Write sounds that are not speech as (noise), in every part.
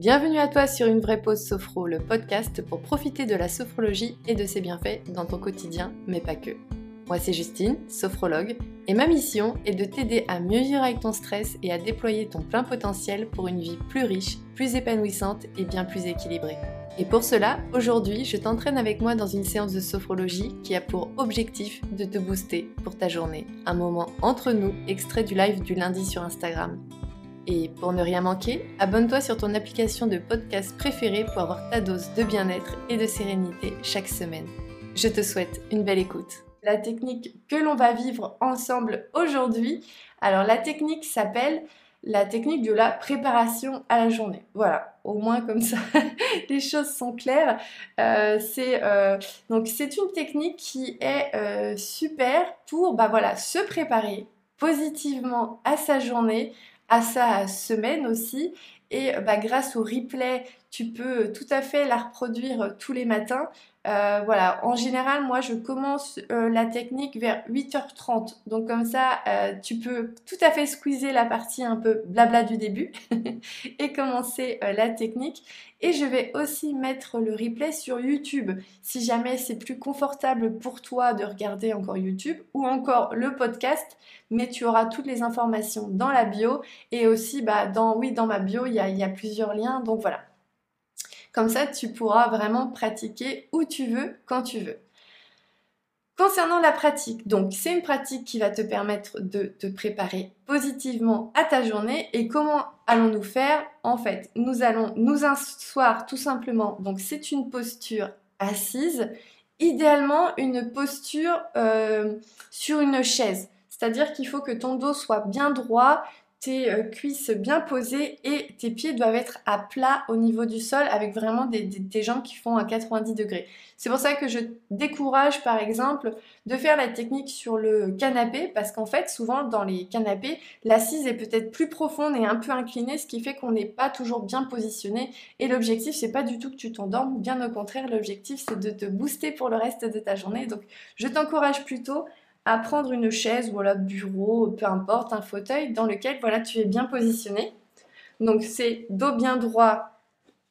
Bienvenue à toi sur Une vraie pause sophro, le podcast pour profiter de la sophrologie et de ses bienfaits dans ton quotidien, mais pas que. Moi c'est Justine, sophrologue, et ma mission est de t'aider à mieux vivre avec ton stress et à déployer ton plein potentiel pour une vie plus riche, plus épanouissante et bien plus équilibrée. Et pour cela, aujourd'hui, je t'entraîne avec moi dans une séance de sophrologie qui a pour objectif de te booster pour ta journée. Un moment entre nous, extrait du live du lundi sur Instagram. Et pour ne rien manquer, abonne-toi sur ton application de podcast préférée pour avoir ta dose de bien-être et de sérénité chaque semaine. Je te souhaite une belle écoute. La technique que l'on va vivre ensemble aujourd'hui, alors la technique s'appelle la technique de la préparation à la journée. Voilà, au moins comme ça, (laughs) les choses sont claires. Euh, c'est euh, donc c'est une technique qui est euh, super pour bah voilà se préparer positivement à sa journée, à sa semaine aussi. Et bah, grâce au replay, tu peux tout à fait la reproduire tous les matins. Euh, voilà, en général, moi je commence euh, la technique vers 8h30. Donc comme ça, euh, tu peux tout à fait squeezer la partie un peu blabla du début (laughs) et commencer la technique. Et je vais aussi mettre le replay sur YouTube si jamais c'est plus confortable pour toi de regarder encore YouTube ou encore le podcast. Mais tu auras toutes les informations dans la bio et aussi bah, dans, oui, dans ma bio, il y a plusieurs liens. Donc voilà. Comme ça, tu pourras vraiment pratiquer où tu veux, quand tu veux. Concernant la pratique, donc c'est une pratique qui va te permettre de te préparer positivement à ta journée. Et comment allons-nous faire? En fait, nous allons nous asseoir tout simplement. Donc c'est une posture assise, idéalement une posture euh, sur une chaise. C'est-à-dire qu'il faut que ton dos soit bien droit, tes euh, cuisses bien posées et tes pieds doivent être à plat au niveau du sol avec vraiment des, jambes qui font à 90 degrés. C'est pour ça que je décourage par exemple de faire la technique sur le canapé parce qu'en fait souvent dans les canapés l'assise est peut-être plus profonde et un peu inclinée ce qui fait qu'on n'est pas toujours bien positionné. Et l'objectif c'est pas du tout que tu t'endormes, bien au contraire l'objectif c'est de te booster pour le reste de ta journée. Donc je t'encourage plutôt à prendre une chaise ou un bureau, peu importe, un fauteuil dans lequel voilà, tu es bien positionné. Donc c'est dos bien droit,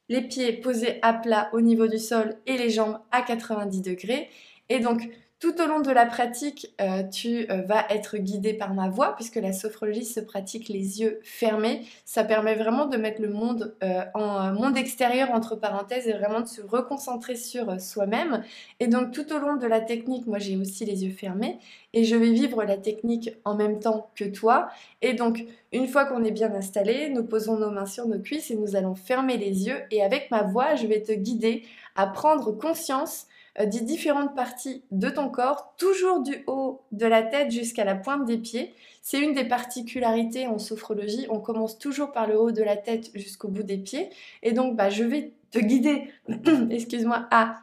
les pieds posés à plat au niveau du sol et les jambes à 90 degrés. Et donc tout au long de la pratique, euh, tu euh, vas être guidé par ma voix puisque la sophrologie se pratique les yeux fermés. Ça permet vraiment de mettre le monde euh, en monde extérieur entre parenthèses et vraiment de se reconcentrer sur soi-même. Et donc tout au long de la technique, moi j'ai aussi les yeux fermés et je vais vivre la technique en même temps que toi. Et donc une fois qu'on est bien installé, nous posons nos mains sur nos cuisses et nous allons fermer les yeux et avec ma voix, je vais te guider à prendre conscience des différentes parties de ton corps, toujours du haut de la tête jusqu'à la pointe des pieds. C'est une des particularités en sophrologie. On commence toujours par le haut de la tête jusqu'au bout des pieds. Et donc, bah, je vais te guider, (clears throat) excuse-moi, à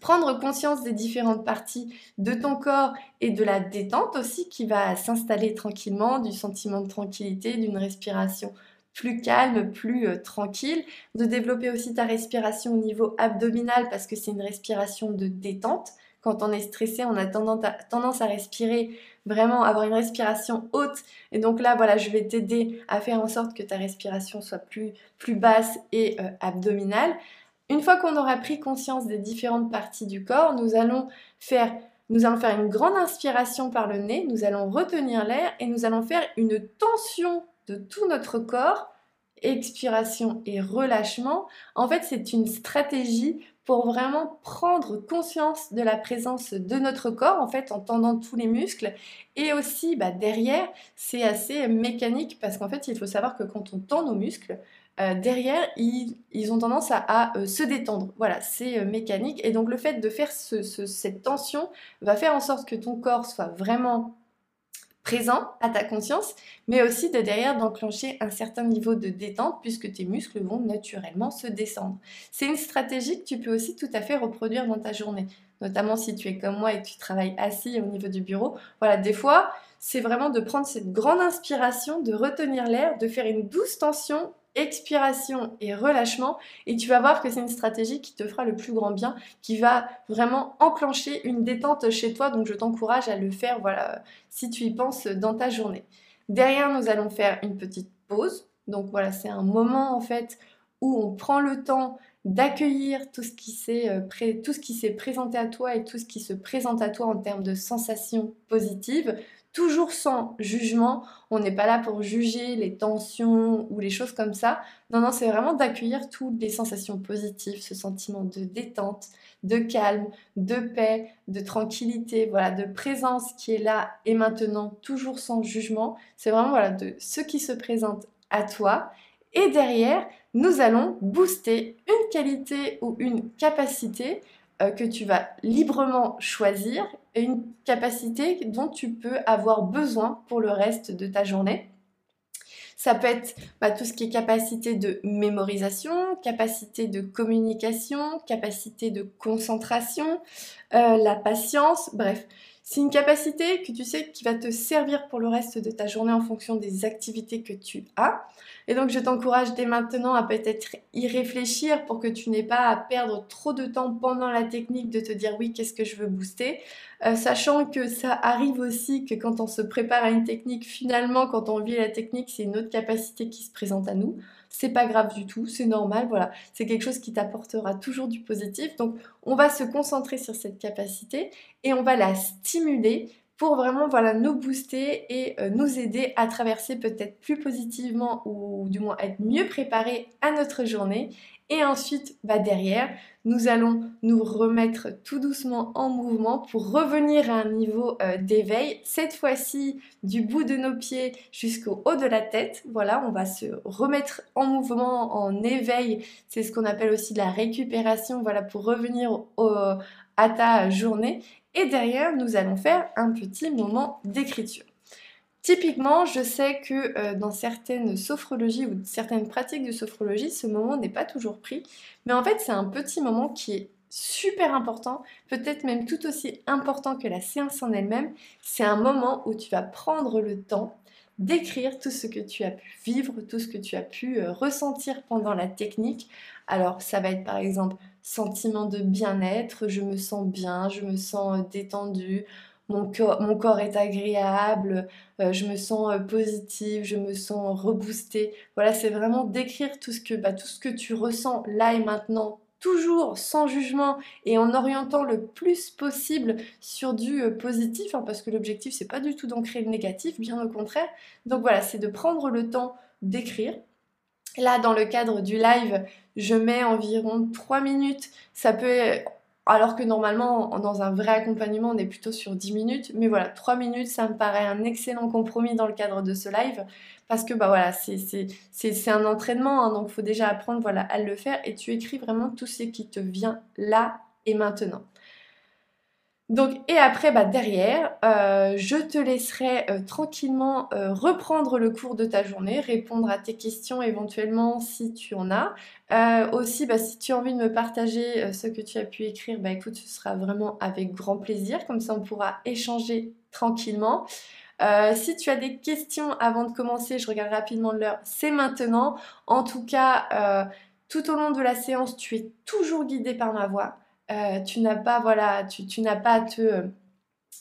prendre conscience des différentes parties de ton corps et de la détente aussi qui va s'installer tranquillement, du sentiment de tranquillité, d'une respiration plus calme, plus euh, tranquille, de développer aussi ta respiration au niveau abdominal parce que c'est une respiration de détente. Quand on est stressé, on a tendance à, respirer vraiment, avoir une respiration haute. Et donc là, voilà, je vais t'aider à faire en sorte que ta respiration soit plus, plus basse et euh, abdominale. Une fois qu'on aura pris conscience des différentes parties du corps, nous allons faire nous allons faire une grande inspiration par le nez, nous allons retenir l'air et nous allons faire une tension de tout notre corps, expiration et relâchement, en fait c'est une stratégie pour vraiment prendre conscience de la présence de notre corps, en fait en tendant tous les muscles. Et aussi bah, derrière, c'est assez mécanique parce qu'en fait il faut savoir que quand on tend nos muscles, euh, derrière, ils, ont tendance à, euh, se détendre. Voilà, c'est euh, mécanique. Et donc le fait de faire cette tension va faire en sorte que ton corps soit vraiment présent à ta conscience, mais aussi de derrière d'enclencher un certain niveau de détente puisque tes muscles vont naturellement se descendre. C'est une stratégie que tu peux aussi tout à fait reproduire dans ta journée, notamment si tu es comme moi et que tu travailles assis au niveau du bureau. Voilà, des fois, c'est vraiment de prendre cette grande inspiration, de retenir l'air, de faire une douce tension expiration et relâchement et tu vas voir que c'est une stratégie qui te fera le plus grand bien, qui va vraiment enclencher une détente chez toi. Donc je t'encourage à le faire voilà si tu y penses dans ta journée. Derrière, nous allons faire une petite pause. Donc voilà, c'est un moment en fait où on prend le temps d'accueillir tout ce qui s'est euh, tout ce qui s'est présenté à toi et tout ce qui se présente à toi en termes de sensations positives, toujours sans jugement. On n'est pas là pour juger les tensions ou les choses comme ça. Non, non, c'est vraiment d'accueillir toutes les sensations positives, ce sentiment de détente, de calme, de paix, de tranquillité, voilà, de présence qui est là et maintenant, toujours sans jugement. C'est vraiment voilà de ce qui se présente à toi. Et derrière, nous allons booster une qualité ou une capacité que tu vas librement choisir et une capacité dont tu peux avoir besoin pour le reste de ta journée. Ça peut être bah, tout ce qui est capacité de mémorisation, capacité de communication, capacité de concentration, euh, la patience, bref. C'est une capacité que tu sais qui va te servir pour le reste de ta journée en fonction des activités que tu as. Et donc je t'encourage dès maintenant à peut-être y réfléchir pour que tu n'aies pas à perdre trop de temps pendant la technique de te dire oui, qu'est-ce que je veux booster. Euh, sachant que ça arrive aussi que quand on se prépare à une technique, finalement quand on vit la technique, c'est une autre capacité qui se présente à nous c'est pas grave du tout, c'est normal, voilà. C'est quelque chose qui t'apportera toujours du positif. Donc, on va se concentrer sur cette capacité et on va la stimuler pour vraiment voilà, nous booster et euh, nous aider à traverser peut-être plus positivement ou du moins être mieux préparé à notre journée et ensuite, bah derrière, nous allons nous remettre tout doucement en mouvement pour revenir à un niveau euh, d'éveil. Cette fois-ci, du bout de nos pieds jusqu'au haut de la tête. Voilà, on va se remettre en mouvement, en éveil. C'est ce qu'on appelle aussi la récupération. Voilà, pour revenir à ta journée. Et derrière, nous allons faire un petit moment d'écriture. Typiquement, je sais que euh, dans certaines sophrologies ou certaines pratiques de sophrologie, ce moment n'est pas toujours pris. Mais en fait, c'est un petit moment qui est super important, peut-être même tout aussi important que la séance en elle-même. C'est un moment où tu vas prendre le temps d'écrire tout ce que tu as pu vivre, tout ce que tu as pu euh, ressentir pendant la technique. Alors, ça va être par exemple sentiment de bien-être, je me sens bien, je me sens euh, détendue mon corps, est agréable, euh, je me sens euh, positive, je me sens reboostée. Voilà, c'est vraiment décrire tout ce que, bah, tout ce que tu ressens là et maintenant, toujours sans jugement et en orientant le plus possible sur du euh, positif, hein, parce que l'objectif c'est pas du tout d'ancrer le négatif, bien au contraire. Donc voilà, c'est de prendre le temps d'écrire. Là, dans le cadre du live, je mets environ 3 minutes. Ça peut alors que normalement, dans un vrai accompagnement, on est plutôt sur 10 minutes. Mais voilà, 3 minutes, ça me paraît un excellent compromis dans le cadre de ce live. Parce que bah voilà, c'est un entraînement, hein, donc il faut déjà apprendre voilà, à le faire. Et tu écris vraiment tout ce qui te vient là et maintenant. Donc, et après, bah, derrière, euh, je te laisserai euh, tranquillement euh, reprendre le cours de ta journée, répondre à tes questions éventuellement si tu en as. aussi, bah, si tu as envie de me partager ce que tu as pu écrire, bah écoute, ce sera vraiment avec grand plaisir. Comme ça, on pourra échanger tranquillement. si tu as des questions avant de commencer, je regarde rapidement l'heure, c'est maintenant. En tout cas, tout au long de la séance, tu es toujours guidé par ma voix. Euh, tu n'as pas, voilà, tu, n'as pas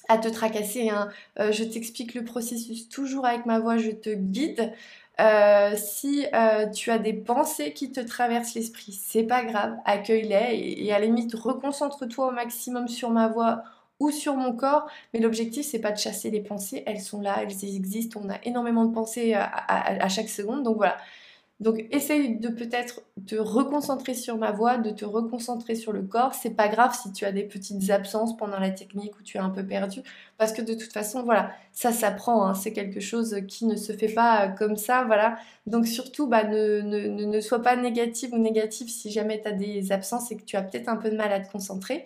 à te, tracasser. Hein. Euh, je t'explique le processus toujours avec ma voix, je te guide. Euh, si tu as des pensées qui te traversent l'esprit, c'est pas grave, accueille-les et, à la limite reconcentre-toi au maximum sur ma voix ou sur mon corps. Mais l'objectif c'est pas de chasser les pensées, elles sont là, elles existent. On a énormément de pensées à chaque seconde, donc voilà. Donc essaye de peut-être te reconcentrer sur ma voix, de te reconcentrer sur le corps. C'est pas grave si tu as des petites absences pendant la technique ou tu es un peu perdu, parce que de toute façon, voilà, ça s'apprend. Hein. c'est quelque chose qui ne se fait pas comme ça, voilà. Donc surtout, bah, ne, ne, ne sois pas négative ou négatif si jamais tu as des absences et que tu as peut-être un peu de mal à te concentrer.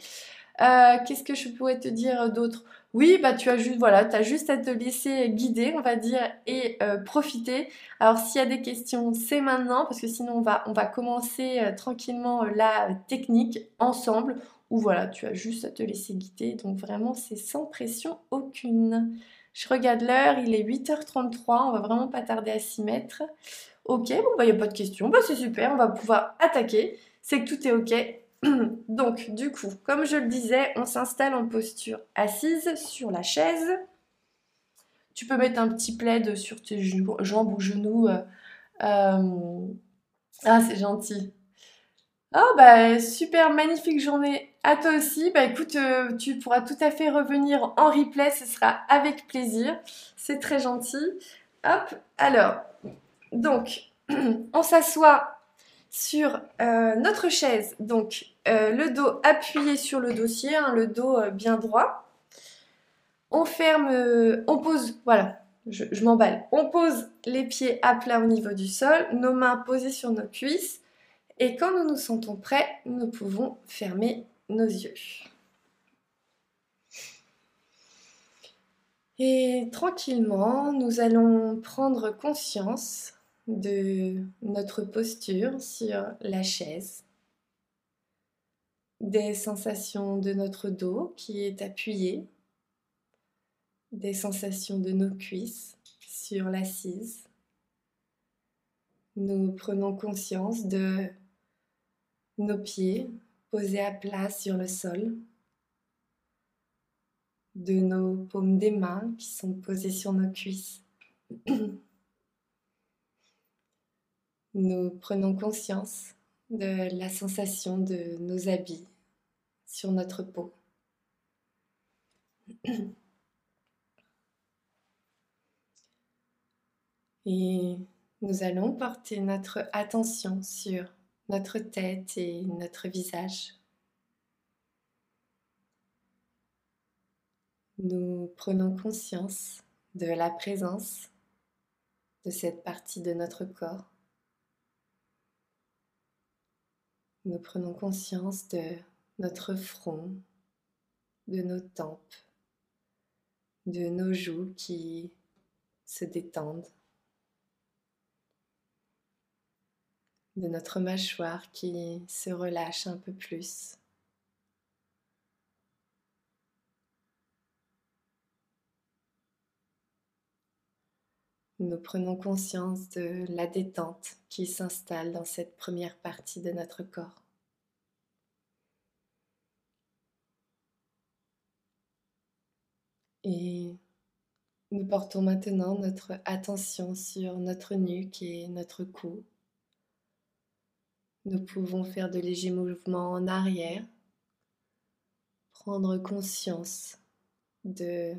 Euh, qu'est-ce que je pourrais te dire d'autre? Oui, bah tu as juste voilà, as juste à te laisser guider, on va dire, et euh, profiter. Alors s'il y a des questions, c'est maintenant, parce que sinon on va, commencer euh, tranquillement la technique ensemble. Ou voilà, tu as juste à te laisser guider. Donc vraiment, c'est sans pression aucune. Je regarde l'heure, il est 8h33, on va vraiment pas tarder à s'y mettre. Ok, bon bah il n'y a pas de questions, bah c'est super, on va pouvoir attaquer. C'est que tout est ok, (clears throat) Donc, du coup, comme je le disais, on s'installe en posture assise sur la chaise. Tu peux mettre un petit plaid sur tes jambes ou genoux. Euh, euh, Ah, c'est gentil. Oh, bah, super, magnifique journée à toi aussi. Bah, écoute, euh, tu pourras tout à fait revenir en replay, ce sera avec plaisir. C'est très gentil. Hop, alors, donc, (clears throat) on s'assoit sur notre chaise, donc euh, le dos appuyé sur le dossier, hein, le dos bien droit. On ferme, on pose, voilà, je, m'emballe. On pose les pieds à plat au niveau du sol, nos mains posées sur nos cuisses. Et quand nous nous sentons prêts, nous pouvons fermer nos yeux. Et tranquillement, nous allons prendre conscience de notre posture sur la chaise, des sensations de notre dos qui est appuyé des sensations de nos cuisses sur l'assise. Nous prenons conscience de nos pieds posés à plat sur le sol, de nos paumes des mains qui sont posées sur nos cuisses. Nous prenons conscience de la sensation de nos habits sur notre peau. (clears throat) Et nous allons porter notre attention sur notre tête et notre visage. Nous prenons conscience de la présence de cette partie de notre corps. Nous prenons conscience de notre front, de nos tempes, de nos joues qui se détendent. de notre mâchoire qui se relâche un peu plus. Nous prenons conscience de la détente qui s'installe dans cette première partie de notre corps. Et nous portons maintenant notre attention sur notre nuque et notre cou. Nous pouvons faire de légers mouvements en arrière, prendre conscience de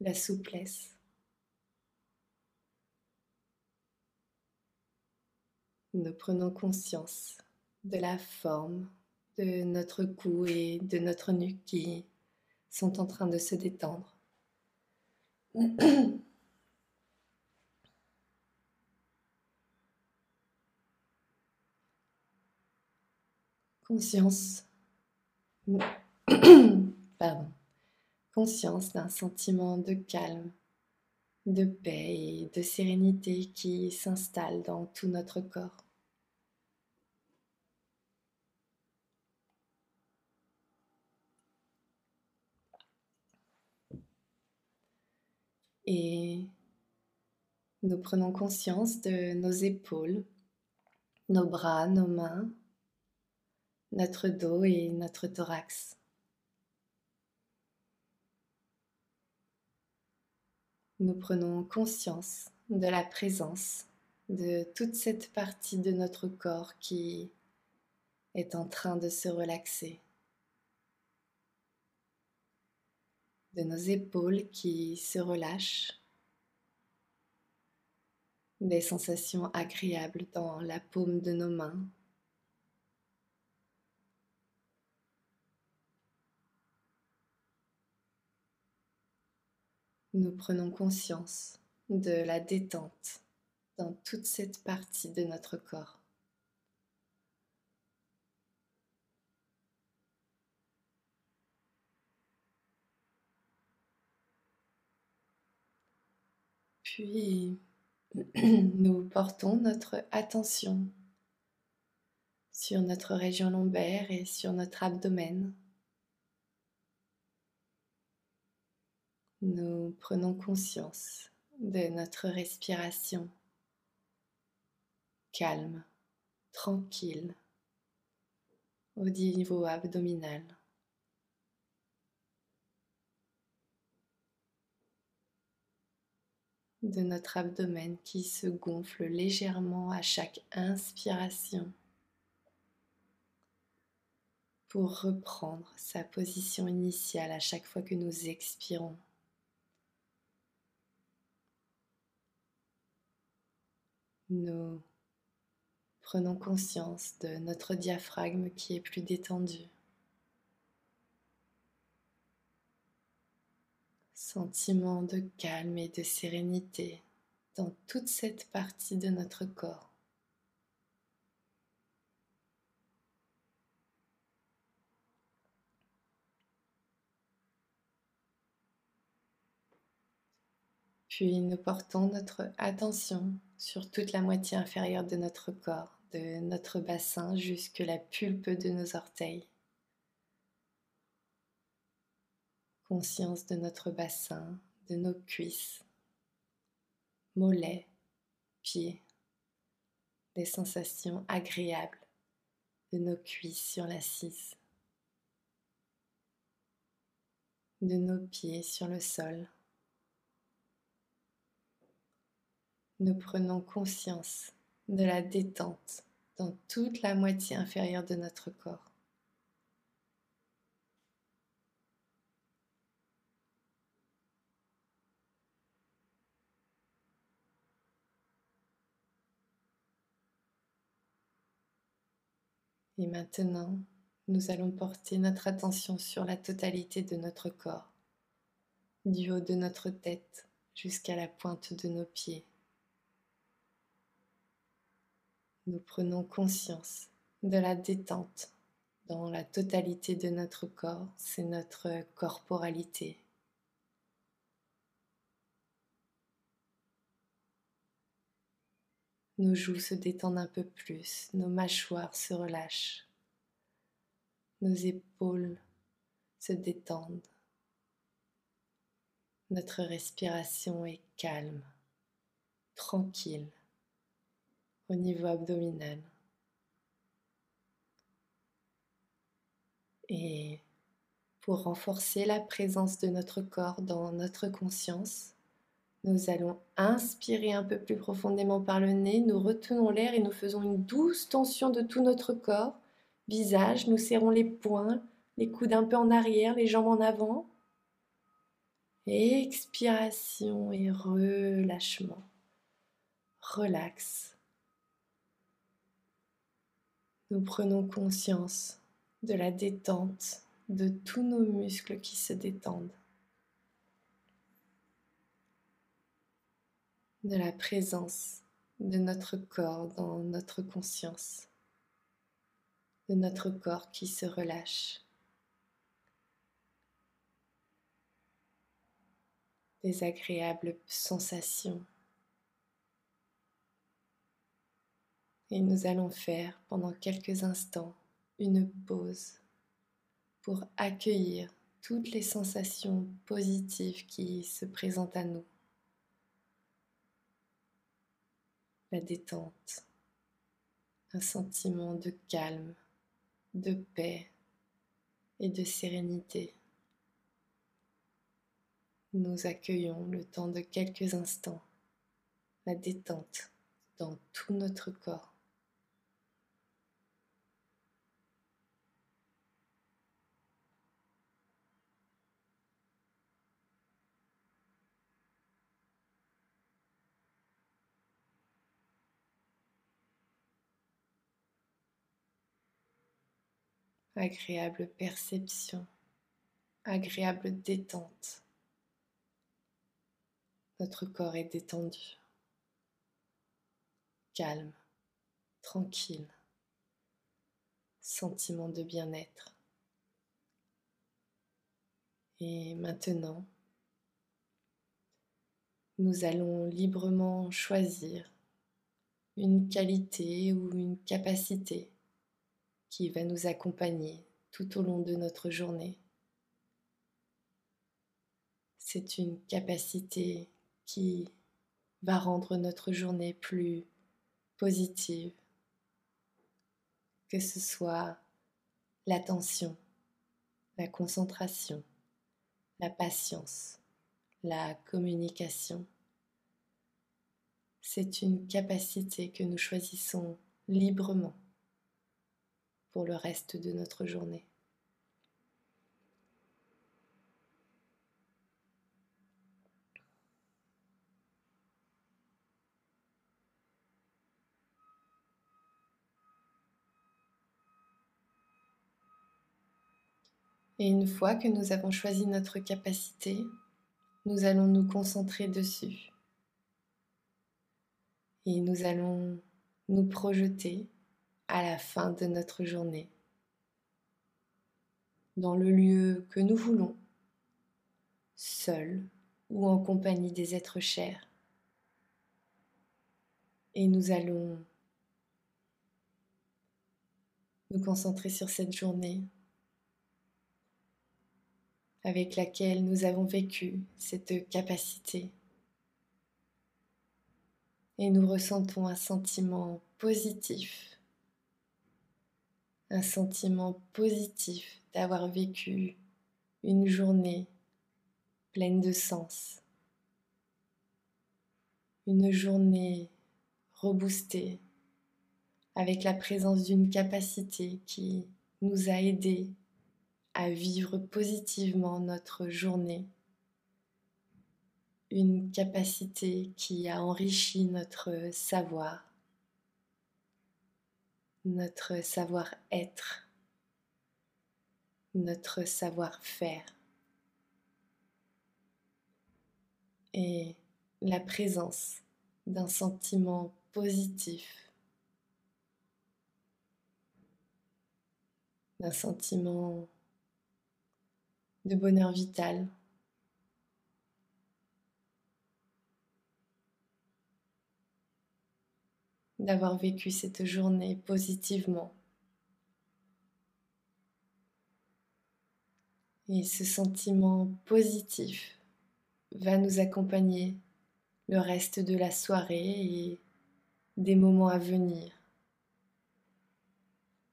la souplesse. Nous prenons conscience de la forme de notre cou et de notre nuque qui sont en train de se détendre. (coughs) conscience, (coughs) pardon, conscience d'un sentiment de calme, de paix et de sérénité qui s'installe dans tout notre corps. Et nous prenons conscience de nos épaules, nos bras, nos mains, notre dos et notre thorax. Nous prenons conscience de la présence de toute cette partie de notre corps qui est en train de se relaxer. De nos épaules qui se relâchent. Des sensations agréables dans la paume de nos mains nous prenons conscience de la détente dans toute cette partie de notre corps. Puis (clears throat) nous portons notre attention sur notre région lombaire et sur notre abdomen. nous prenons conscience de notre respiration calme, tranquille au niveau abdominal. De notre abdomen qui se gonfle légèrement à chaque inspiration pour reprendre sa position initiale à chaque fois que nous expirons. Nous prenons conscience de notre diaphragme qui est plus détendu. Sentiment de calme et de sérénité dans toute cette partie de notre corps. Puis nous portons notre attention sur toute la moitié inférieure de notre corps, de notre bassin jusque la pulpe de nos orteils. Conscience de notre bassin, de nos cuisses, mollets, pieds, des sensations agréables de nos cuisses sur l'assise, de nos pieds sur le sol. nous prenons conscience de la détente dans toute la moitié inférieure de notre corps. Et maintenant, nous allons porter notre attention sur la totalité de notre corps, du haut de notre tête jusqu'à la pointe de nos pieds. nous prenons conscience de la détente dans la totalité de notre corps, c'est notre corporalité. Nos joues se détendent un peu plus, nos mâchoires se relâchent, nos épaules se détendent, notre respiration est calme, tranquille au niveau abdominal. Et pour renforcer la présence de notre corps dans notre conscience, nous allons inspirer un peu plus profondément par le nez, nous retenons l'air et nous faisons une douce tension de tout notre corps. Visage, nous serrons les poings, les coudes un peu en arrière, les jambes en avant. Expiration et relâchement. Relax nous prenons conscience de la détente de tous nos muscles qui se détendent, de la présence de notre corps dans notre conscience, de notre corps qui se relâche, des agréables sensations Et nous allons faire pendant quelques instants une pause pour accueillir toutes les sensations positives qui se présentent à nous. La détente, un sentiment de calme, de paix et de sérénité. Nous accueillons le temps de quelques instants la détente dans tout notre corps. Agréable perception, agréable détente. Notre corps est détendu, calme, tranquille, sentiment de bien-être. Et maintenant, nous allons librement choisir une qualité ou une capacité qui va nous accompagner tout au long de notre journée. C'est une capacité qui va rendre notre journée plus positive, que ce soit l'attention, la concentration, la patience, la communication, c'est une capacité que nous choisissons librement pour le reste de notre journée. Et une fois que nous avons choisi notre capacité, nous allons nous concentrer dessus. Et nous allons nous projeter à la fin de notre journée dans le lieu que nous voulons, seul ou en compagnie des êtres chers. Et nous allons nous concentrer sur cette journée avec laquelle nous avons vécu cette capacité. Et nous ressentons un sentiment positif, un sentiment positif d'avoir vécu une journée pleine de sens, une journée reboostée avec la présence d'une capacité qui nous a aidés à vivre positivement notre journée, une capacité qui a enrichi notre savoir, notre savoir-être, notre savoir-faire et la présence d'un sentiment positif, d'un sentiment de bonheur vital. D'avoir vécu cette journée positivement. Et ce sentiment positif va nous accompagner le reste de la soirée et des moments à venir.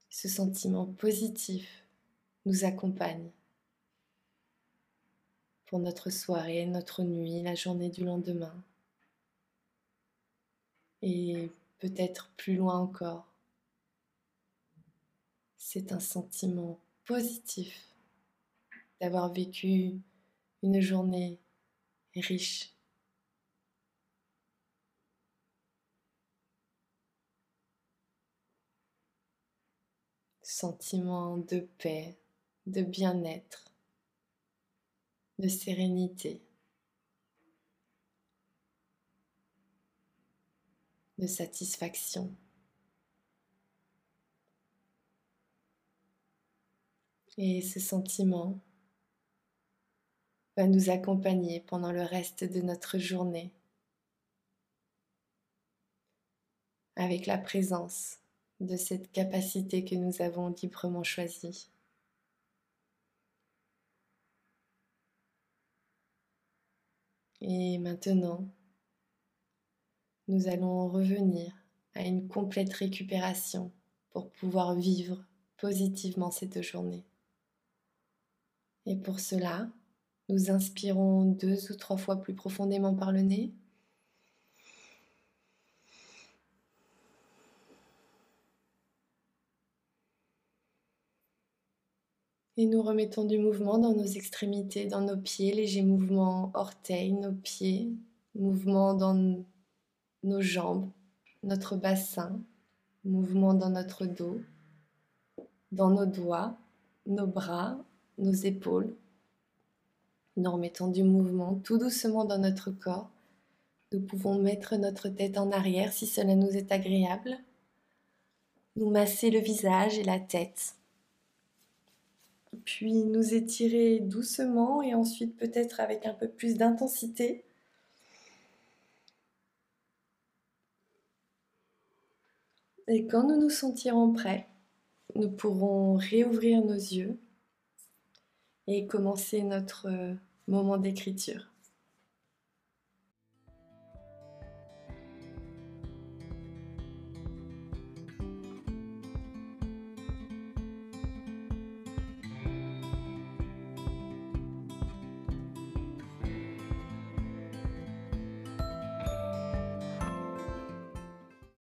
Ce sentiment positif nous accompagne pour notre soirée, notre nuit, la journée du lendemain. Et peut-être plus loin encore. C'est un sentiment positif d'avoir vécu une journée riche. Sentiment de paix, de bien-être de sérénité, de satisfaction. Et ce sentiment va nous accompagner pendant le reste de notre journée avec la présence de cette capacité que nous avons librement choisie. Et maintenant, nous allons revenir à une complète récupération pour pouvoir vivre positivement cette journée. Et pour cela, nous inspirons deux ou trois fois plus profondément par le nez. Et nous remettons du mouvement dans nos extrémités, dans nos pieds, légers mouvements orteils, nos pieds, mouvements dans nos jambes, notre bassin, mouvements dans notre dos, dans nos doigts, nos bras, nos épaules. Nous remettons du mouvement tout doucement dans notre corps. Nous pouvons mettre notre tête en arrière si cela nous est agréable. Nous masser le visage et la tête puis nous étirer doucement et ensuite peut-être avec un peu plus d'intensité. Et quand nous nous sentirons prêts, nous pourrons réouvrir nos yeux et commencer notre moment d'écriture.